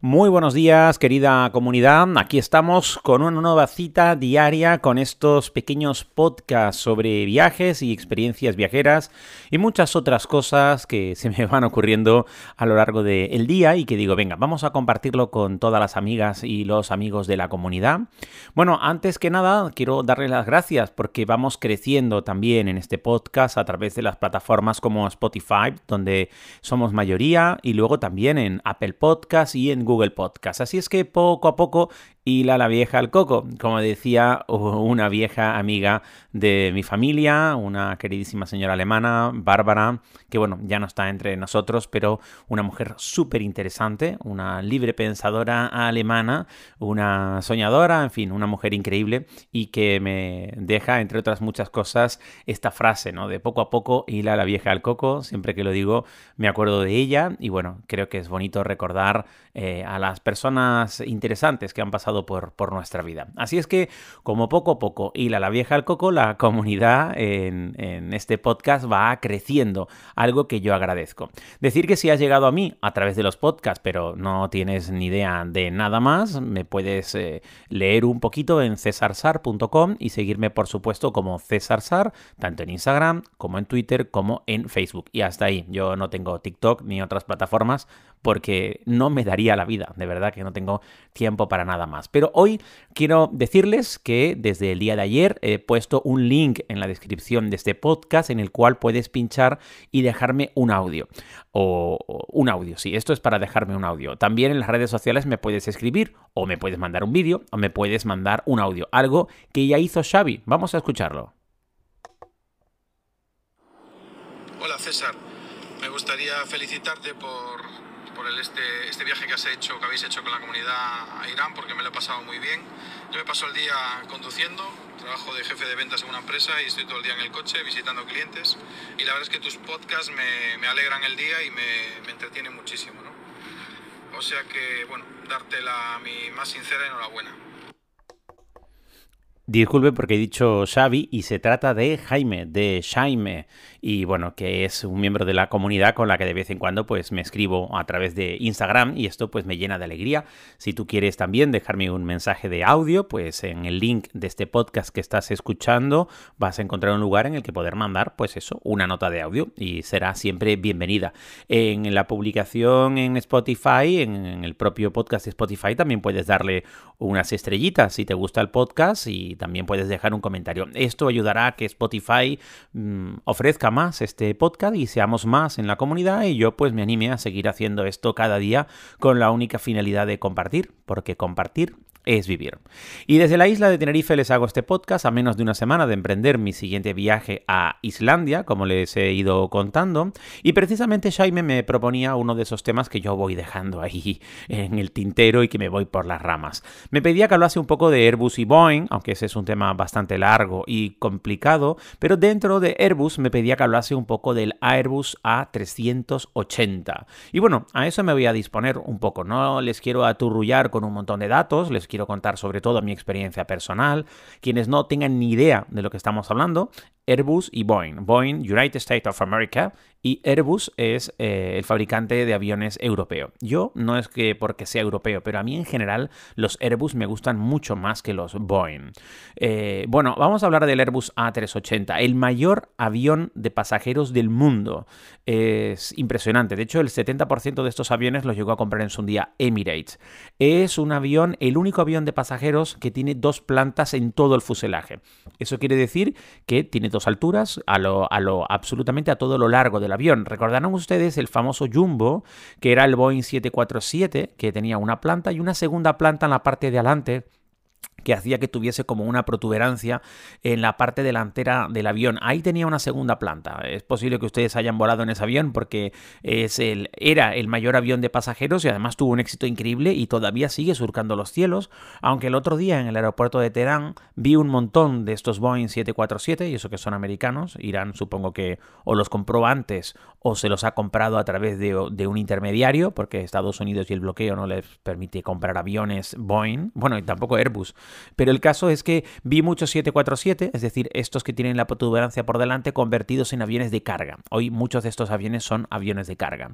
Muy buenos días, querida comunidad. Aquí estamos con una nueva cita diaria con estos pequeños podcasts sobre viajes y experiencias viajeras y muchas otras cosas que se me van ocurriendo a lo largo del día y que digo, venga, vamos a compartirlo con todas las amigas y los amigos de la comunidad. Bueno, antes que nada, quiero darles las gracias porque vamos creciendo también en este podcast a través de las plataformas como Spotify, donde somos mayoría, y luego también en Apple Podcasts y en Google Podcast. Así es que poco a poco hila la vieja al coco, como decía una vieja amiga de mi familia, una queridísima señora alemana, Bárbara, que bueno, ya no está entre nosotros, pero una mujer súper interesante, una libre pensadora alemana, una soñadora, en fin, una mujer increíble y que me deja, entre otras muchas cosas, esta frase, ¿no? De poco a poco hila la vieja al coco, siempre que lo digo me acuerdo de ella y bueno, creo que es bonito recordar eh, a las personas interesantes que han pasado por, nuestra vida. Así es que, como poco a poco hila la vieja al coco, la comunidad en, este podcast va creciendo, algo que yo agradezco. Decir que si has llegado a mí a través de los podcasts, pero no tienes ni idea de nada más, me puedes eh, leer un poquito en cesarsar.com y seguirme, por supuesto, como César Sar, tanto en Instagram como en Twitter como en Facebook. Y hasta ahí, yo no tengo TikTok ni otras plataformas porque no me daría la vida, de verdad que no tengo tiempo para nada más. Pero hoy quiero decirles que desde el día de ayer he puesto un link en la descripción de este podcast en el cual puedes pinchar y dejarme un audio. O, un audio, sí, esto es para dejarme un audio. También en las redes sociales me puedes escribir o me puedes mandar un vídeo o me puedes mandar un audio. Algo que ya hizo Xavi. Vamos a escucharlo. Hola César, me gustaría felicitarte por por el este, este viaje que has hecho, que habéis hecho con la comunidad a Irán, porque me lo he pasado muy bien. Yo me paso el día conduciendo, trabajo de jefe de ventas en una empresa y estoy todo el día en el coche visitando clientes. Y la verdad es que tus podcasts me, alegran el día y me, me entretienen muchísimo. ¿no? O sea que, bueno, darte la, mi más sincera enhorabuena. Disculpe porque he dicho Xavi y se trata de Jaime, de Jaime, y bueno, que es un miembro de la comunidad con la que de vez en cuando pues me escribo a través de Instagram y esto pues me llena de alegría. Si tú quieres también dejarme un mensaje de audio, pues en el link de este podcast que estás escuchando vas a encontrar un lugar en el que poder mandar pues eso, una nota de audio y será siempre bienvenida. En la publicación en Spotify, en el propio podcast de Spotify también puedes darle unas estrellitas si te gusta el podcast y también puedes dejar un comentario. Esto ayudará a que Spotify mmm, ofrezca más este podcast y seamos más en la comunidad y yo pues me anime a seguir haciendo esto cada día con la única finalidad de compartir, porque compartir es vivir. Y desde la isla de Tenerife les hago este podcast a menos de una semana de emprender mi siguiente viaje a Islandia, como les he ido contando, y precisamente Jaime me proponía uno de esos temas que yo voy dejando ahí en el tintero y que me voy por las ramas. Me pedía que hablase un poco de Airbus y Boeing, aunque ese es un tema bastante largo y complicado, pero dentro de Airbus me pedía que hablase un poco del Airbus A380. Y bueno, a eso me voy a disponer un poco, no les quiero aturrullar con un montón de datos, les quiero contar sobre todo mi experiencia personal. Quienes no tengan ni idea de lo que estamos hablando, Airbus y Boeing. Boeing, United States of America, y Airbus es eh, el fabricante de aviones europeo. Yo no es que porque sea europeo, pero a mí en general los Airbus me gustan mucho más que los Boeing. Eh, bueno, vamos a hablar del Airbus A380, el mayor avión de pasajeros del mundo. Es impresionante. De hecho, el 70% de estos aviones los llegó a comprar en su día Emirates. Es un avión, el único avión de pasajeros que tiene dos plantas en todo el fuselaje. Eso quiere decir que tiene dos alturas a lo, a lo absolutamente a todo lo largo del avión. Recordarán ustedes el famoso Jumbo, que era el Boeing 747, que tenía una planta y una segunda planta en la parte de adelante que hacía que tuviese como una protuberancia en la parte delantera del avión. Ahí tenía una segunda planta. Es posible que ustedes hayan volado en ese avión porque es el, era el mayor avión de pasajeros y además tuvo un éxito increíble y todavía sigue surcando los cielos. Aunque el otro día en el aeropuerto de Teherán vi un montón de estos Boeing 747 y eso que son americanos. Irán supongo que o los compró antes o se los ha comprado a través de, de un intermediario porque Estados Unidos y el bloqueo no les permite comprar aviones Boeing. Bueno, y tampoco Airbus. Pero el caso es que vi muchos 747, es decir, estos que tienen la protuberancia por delante convertidos en aviones de carga. Hoy muchos de estos aviones son aviones de carga.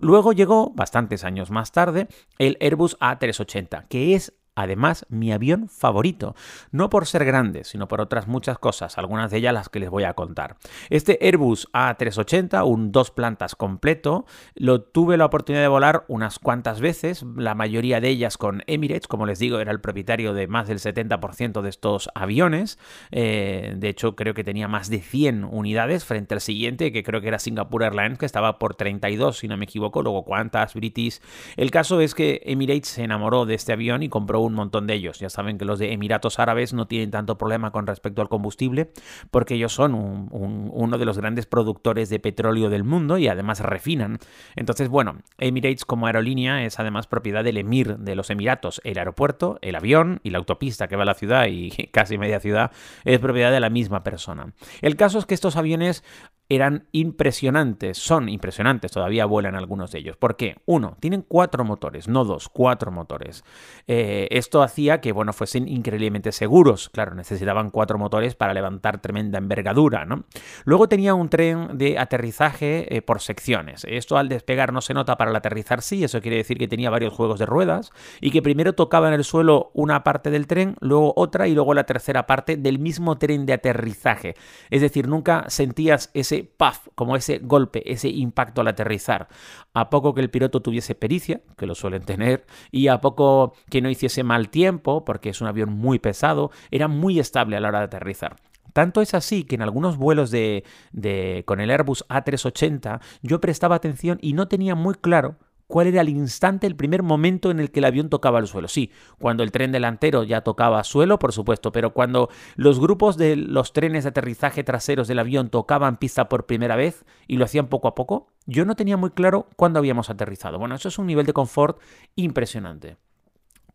Luego llegó, bastantes años más tarde, el Airbus A380, que es además mi avión favorito, no por ser grande, sino por otras muchas cosas, algunas de ellas las que les voy a contar. Este Airbus A380, un dos plantas completo, lo tuve la oportunidad de volar unas cuantas veces, la mayoría de ellas con Emirates, como les digo, era el propietario de más del 70% de estos aviones, eh, de hecho creo que tenía más de 100 unidades frente al siguiente, que creo que era Singapore Airlines, que estaba por 32, si no me equivoco, luego cuántas, British. El caso es que Emirates se enamoró de este avión y compró un montón de ellos. Ya saben que los de Emiratos Árabes no tienen tanto problema con respecto al combustible porque ellos son uno de los grandes productores de petróleo del mundo y además refinan. Entonces, bueno, Emirates como aerolínea es además propiedad del emir de los Emiratos. El aeropuerto, el avión y la autopista que va a la ciudad y casi media ciudad es propiedad de la misma persona. El caso es que estos aviones eran impresionantes, son impresionantes, todavía vuelan algunos de ellos. ¿Por qué? Uno, tienen cuatro motores, no dos, cuatro motores. Eh, esto hacía que, bueno, fuesen increíblemente seguros. Claro, necesitaban cuatro motores para levantar tremenda envergadura, ¿no? Luego tenía un tren de aterrizaje eh, por secciones. Esto al despegar no se nota, para el aterrizar sí, eso quiere decir que tenía varios juegos de ruedas y que primero tocaba en el suelo una parte del tren, luego otra y luego la tercera parte del mismo tren de aterrizaje. Es decir, nunca sentías ese puff, como ese golpe, ese impacto al aterrizar. A poco que el piloto tuviese pericia, que lo suelen tener, y a poco que no hiciese mal tiempo, porque es un avión muy pesado, era muy estable a la hora de aterrizar. Tanto es así que en algunos vuelos de, de, con el Airbus A380 yo prestaba atención y no tenía muy claro cuál era el instante, el primer momento en el que el avión tocaba el suelo. Sí, cuando el tren delantero ya tocaba suelo, por supuesto, pero cuando los grupos de los trenes de aterrizaje traseros del avión tocaban pista por primera vez y lo hacían poco a poco, yo no tenía muy claro cuándo habíamos aterrizado. Bueno, eso es un nivel de confort impresionante.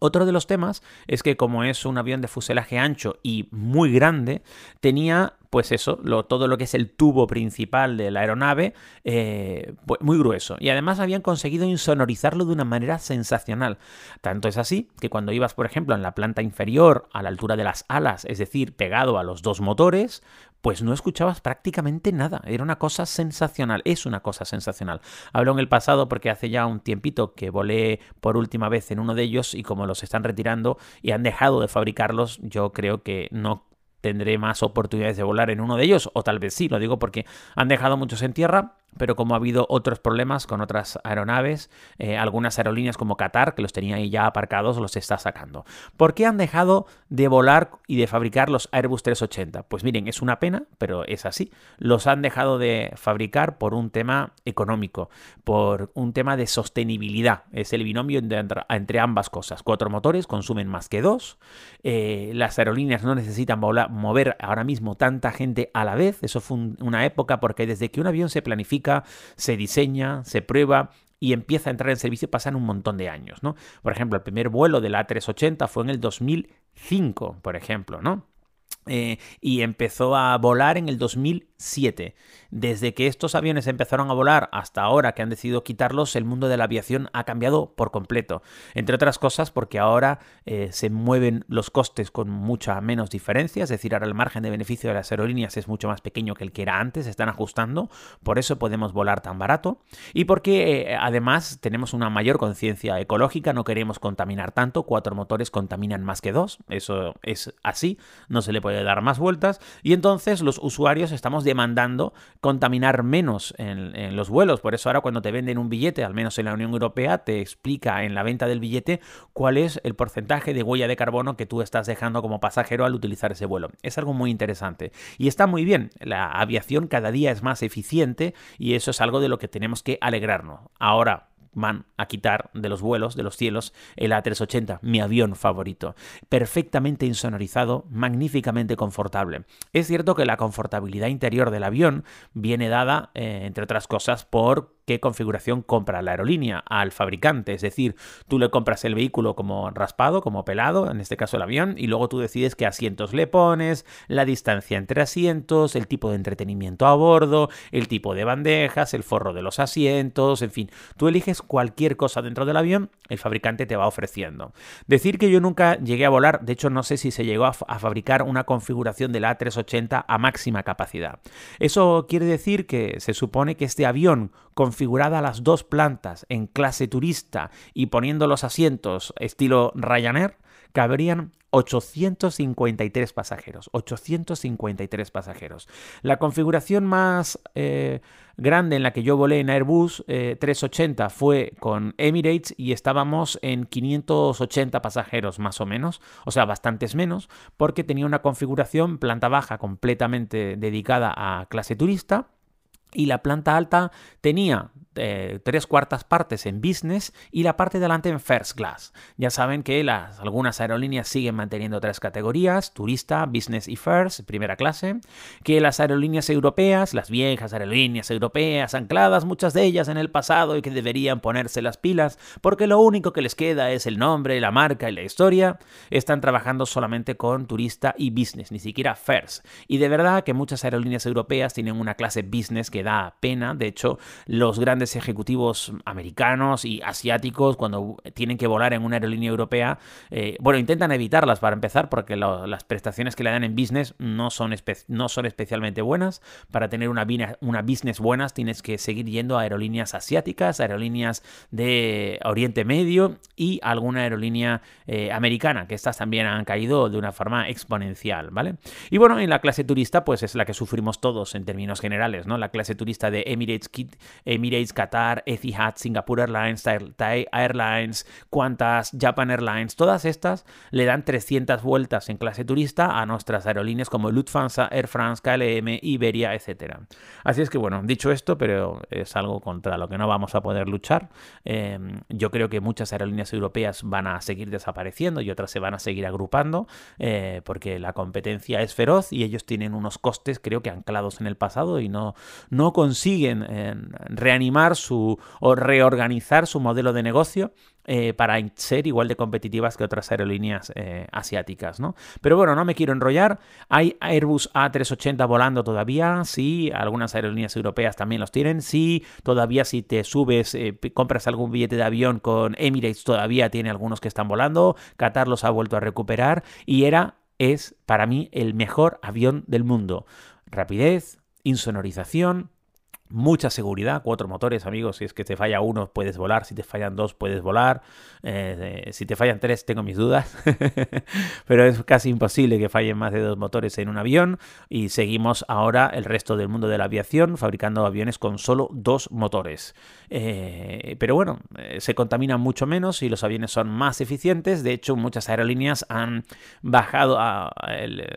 Otro de los temas es que como es un avión de fuselaje ancho y muy grande, tenía pues eso, todo lo que es el tubo principal de la aeronave, eh, pues muy grueso. Y además habían conseguido insonorizarlo de una manera sensacional. Tanto es así que cuando ibas, por ejemplo, en la planta inferior, a la altura de las alas, es decir, pegado a los dos motores, pues no escuchabas prácticamente nada. Era una cosa sensacional, es una cosa sensacional. Hablo en el pasado porque hace ya un tiempito que volé por última vez en uno de ellos y como los están retirando y han dejado de fabricarlos, yo creo que no tendré más oportunidades de volar en uno de ellos, o tal vez sí, lo digo porque han dejado muchos en tierra pero como ha habido otros problemas con otras aeronaves, eh, algunas aerolíneas como Qatar, que los tenía ahí ya aparcados, los está sacando. ¿Por qué han dejado de volar y de fabricar los Airbus 380? Pues miren, es una pena, pero es así. Los han dejado de fabricar por un tema económico, por un tema de sostenibilidad. Es el binomio entre, ambas cosas. Cuatro motores consumen más que dos. Eh, las aerolíneas no necesitan mover ahora mismo tanta gente a la vez. Eso fue una época porque desde que un avión se planifica, se diseña, se prueba y empieza a entrar en servicio pasan un montón de años, ¿no? Por ejemplo, el primer vuelo de la A380 fue en el 2005, por ejemplo, ¿no? Eh, y empezó a volar en el 2007. Desde que estos aviones empezaron a volar hasta ahora que han decidido quitarlos, el mundo de la aviación ha cambiado por completo. Entre otras cosas porque ahora eh, se mueven los costes con mucha menos diferencia, es decir, ahora el margen de beneficio de las aerolíneas es mucho más pequeño que el que era antes, se están ajustando, por eso podemos volar tan barato y porque eh, además tenemos una mayor conciencia ecológica, no queremos contaminar tanto, cuatro motores contaminan más que dos, eso es así, no se le puede dar más vueltas y entonces los usuarios estamos demandando contaminar menos en, los vuelos. Por eso ahora cuando te venden un billete, al menos en la Unión Europea, te explica en la venta del billete cuál es el porcentaje de huella de carbono que tú estás dejando como pasajero al utilizar ese vuelo. Es algo muy interesante y está muy bien. La aviación cada día es más eficiente y eso es algo de lo que tenemos que alegrarnos. Ahora, van a quitar de los vuelos, de los cielos, el A380, mi avión favorito. Perfectamente insonorizado, magníficamente confortable. Es cierto que la confortabilidad interior del avión viene dada, eh, entre otras cosas, por qué configuración compra la aerolínea al fabricante. Es decir, tú le compras el vehículo como raspado, como pelado, en este caso el avión, y luego tú decides qué asientos le pones, la distancia entre asientos, el tipo de entretenimiento a bordo, el tipo de bandejas, el forro de los asientos, en fin, tú eliges cualquier cosa dentro del avión, el fabricante te va ofreciendo. Decir que yo nunca llegué a volar, de hecho no sé si se llegó a, fabricar una configuración del A380 a máxima capacidad. Eso quiere decir que se supone que este avión configurada las dos plantas en clase turista y poniendo los asientos estilo Ryanair, cabrían 853 pasajeros. 853 pasajeros. La configuración más eh, grande en la que yo volé en Airbus 380 eh, fue con Emirates y estábamos en 580 pasajeros más o menos, o sea, bastantes menos, porque tenía una configuración planta baja completamente dedicada a clase turista y la planta alta tenía eh, tres cuartas partes en business y la parte delante en first class. Ya saben que las, algunas aerolíneas siguen manteniendo tres categorías, turista, business y first, primera clase, que las aerolíneas europeas, las viejas aerolíneas europeas, ancladas muchas de ellas en el pasado y que deberían ponerse las pilas porque lo único que les queda es el nombre, la marca y la historia, están trabajando solamente con turista y business, ni siquiera first. Y de verdad que muchas aerolíneas europeas tienen una clase business que da pena, de hecho los grandes ejecutivos americanos y asiáticos cuando tienen que volar en una aerolínea europea, eh, bueno, intentan evitarlas para empezar porque las prestaciones que le dan en business no son, no son especialmente buenas. Para tener una, una business buenas tienes que seguir yendo a aerolíneas asiáticas, aerolíneas de Oriente Medio y alguna aerolínea eh, americana, que estas también han caído de una forma exponencial, ¿vale? Y bueno, en la clase turista pues es la que sufrimos todos en términos generales, ¿no? La clase turista de Emirates, Emirates Qatar, Etihad, Singapore Airlines, Thai Airlines, Qantas, Japan Airlines, todas estas le dan 300 vueltas en clase turista a nuestras aerolíneas como Lufthansa, Air France, KLM, Iberia, etc. Así es que bueno, dicho esto, pero es algo contra lo que no vamos a poder luchar. Em, yo creo que muchas aerolíneas europeas van a seguir desapareciendo y otras se van a seguir agrupando eh, porque la competencia es feroz y ellos tienen unos costes creo que anclados en el pasado y no, no consiguen eh, reanimar su o reorganizar su modelo de negocio eh, para ser igual de competitivas que otras aerolíneas eh, asiáticas, ¿no? Pero bueno, no me quiero enrollar. Hay Airbus A380 volando todavía, sí, algunas aerolíneas europeas también los tienen, sí, todavía si te subes, eh, compras algún billete de avión con Emirates, todavía tiene algunos que están volando, Qatar los ha vuelto a recuperar y era, es para mí el mejor avión del mundo. Rapidez, insonorización, mucha seguridad, cuatro motores, amigos. Si es que te falla uno, puedes volar. Si te fallan dos, puedes volar. Eh, si te fallan tres, tengo mis dudas. Pero es casi imposible que fallen más de dos motores en un avión. Y seguimos ahora el resto del mundo de la aviación fabricando aviones con solo dos motores. Eh, pero bueno, eh, se contaminan mucho menos y los aviones son más eficientes. De hecho, muchas aerolíneas han bajado, a,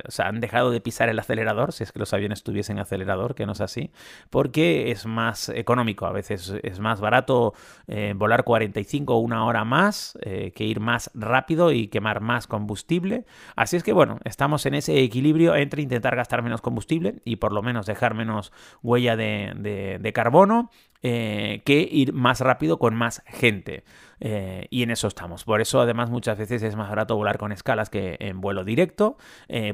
o sea, han dejado de pisar el acelerador, si es que los aviones tuviesen acelerador, que no es así, porque es más económico. A veces es más barato eh, volar 45 o una hora más eh, que ir más rápido y quemar más combustible. Así es que bueno, estamos en ese equilibrio entre intentar gastar menos combustible y por lo menos dejar menos huella de, carbono eh, que ir más rápido con más gente. y en eso estamos. Por eso, además, muchas veces es más barato volar con escalas que en vuelo directo,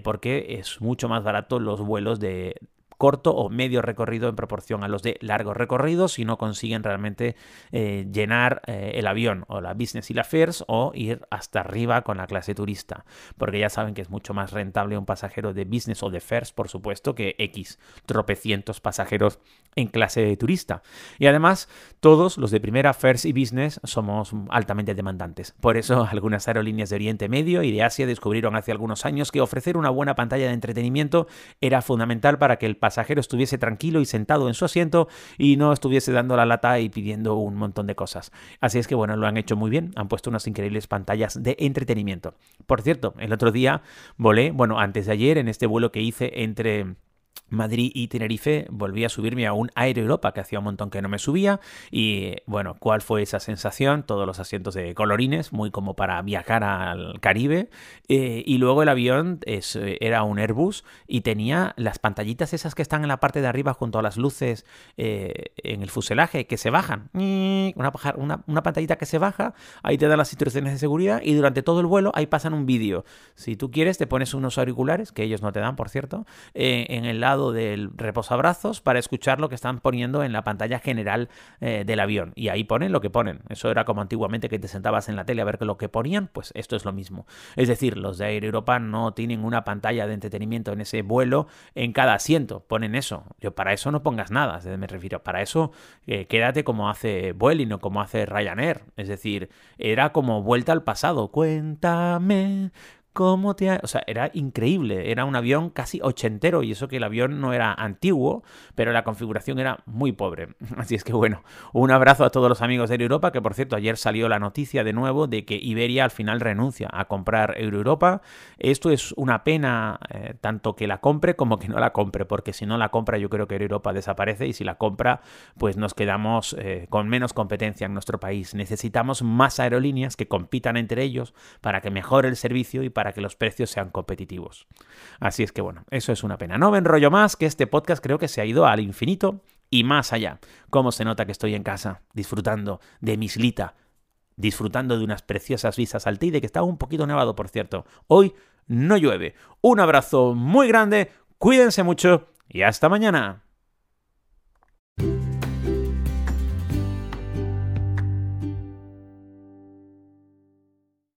porque es mucho más barato los vuelos de corto o medio recorrido en proporción a los de largo recorrido si no consiguen realmente eh, llenar eh, el avión o la business y la first o ir hasta arriba con la clase turista porque ya saben que es mucho más rentable un pasajero de business o de first por supuesto que X tropecientos pasajeros en clase de turista. Y además todos los de primera first y business somos altamente demandantes. Por eso algunas aerolíneas de Oriente Medio y de Asia descubrieron hace algunos años que ofrecer una buena pantalla de entretenimiento era fundamental para que el pasajero estuviese tranquilo y sentado en su asiento y no estuviese dando la lata y pidiendo un montón de cosas. Así es que bueno, lo han hecho muy bien, han puesto unas increíbles pantallas de entretenimiento. Por cierto, el otro día volé, bueno, antes de ayer, en este vuelo que hice entre Madrid y Tenerife volví a subirme a un Air Europa que hacía un montón que no me subía y bueno, ¿cuál fue esa sensación? Todos los asientos de colorines, muy como para viajar al Caribe eh, y luego el avión es, era un Airbus y tenía las pantallitas esas que están en la parte de arriba junto a las luces eh, en el fuselaje que se bajan, una, una, una, pantallita que se baja, ahí te dan las instrucciones de seguridad y durante todo el vuelo ahí pasan un vídeo. Si tú quieres te pones unos auriculares, que ellos no te dan por cierto, eh, en el lado del reposabrazos para escuchar lo que están poniendo en la pantalla general eh, del avión. Y ahí ponen lo que ponen. Eso era como antiguamente que te sentabas en la tele a ver lo que ponían, pues esto es lo mismo. Es decir, los de Air Europa no tienen una pantalla de entretenimiento en ese vuelo en cada asiento. Ponen eso. Yo para eso no pongas nada, me refiero. Para eso eh, quédate como hace Vueling o como hace Ryanair. Es decir, era como vuelta al pasado. Cuéntame cómo te... O sea, era increíble. Era un avión casi ochentero y eso que el avión no era antiguo, pero la configuración era muy pobre. Así es que bueno, un abrazo a todos los amigos de Europa, que por cierto ayer salió la noticia de nuevo de que Iberia al final renuncia a comprar Europa. Esto es una pena eh, tanto que la compre como que no la compre, porque si no la compra yo creo que Europa desaparece y si la compra pues nos quedamos eh, con menos competencia en nuestro país. Necesitamos más aerolíneas que compitan entre ellos para que mejore el servicio y para para que los precios sean competitivos. Así es que bueno, eso es una pena. No me enrollo más, que este podcast creo que se ha ido al infinito y más allá. ¿Cómo se nota que estoy en casa, disfrutando de mi islita, disfrutando de unas preciosas vistas al Teide, que está un poquito nevado, por cierto. Hoy no llueve. Un abrazo muy grande, cuídense mucho y hasta mañana.